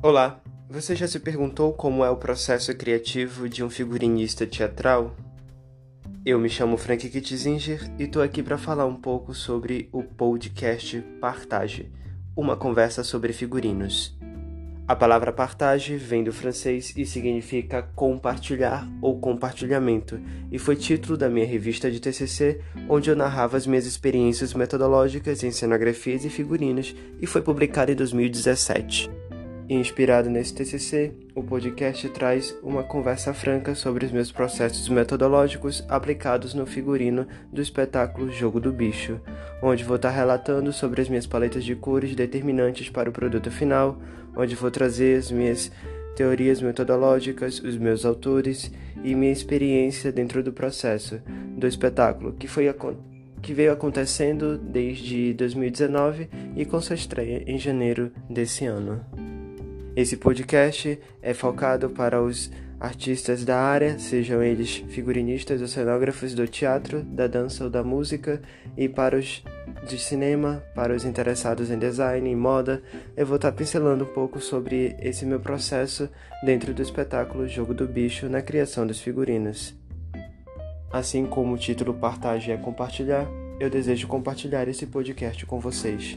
Olá, você já se perguntou como é o processo criativo de um figurinista teatral? Eu me chamo Frank Kitzinger e tô aqui para falar um pouco sobre o podcast Partage, uma conversa sobre figurinos. A palavra partage vem do francês e significa compartilhar ou compartilhamento, e foi título da minha revista de TCC, onde eu narrava as minhas experiências metodológicas em cenografias e figurinos, e foi publicado em 2017. Inspirado nesse TCC, o podcast traz uma conversa franca sobre os meus processos metodológicos aplicados no figurino do espetáculo Jogo do Bicho, onde vou estar relatando sobre as minhas paletas de cores determinantes para o produto final, onde vou trazer as minhas teorias metodológicas, os meus autores e minha experiência dentro do processo do espetáculo, que foi que veio acontecendo desde 2019 e com sua estreia em janeiro desse ano. Esse podcast é focado para os artistas da área, sejam eles figurinistas ou cenógrafos do teatro, da dança ou da música, e para os de cinema, para os interessados em design e moda, eu vou estar pincelando um pouco sobre esse meu processo dentro do espetáculo Jogo do Bicho na criação dos figurinos. Assim como o título Partage é compartilhar, eu desejo compartilhar esse podcast com vocês.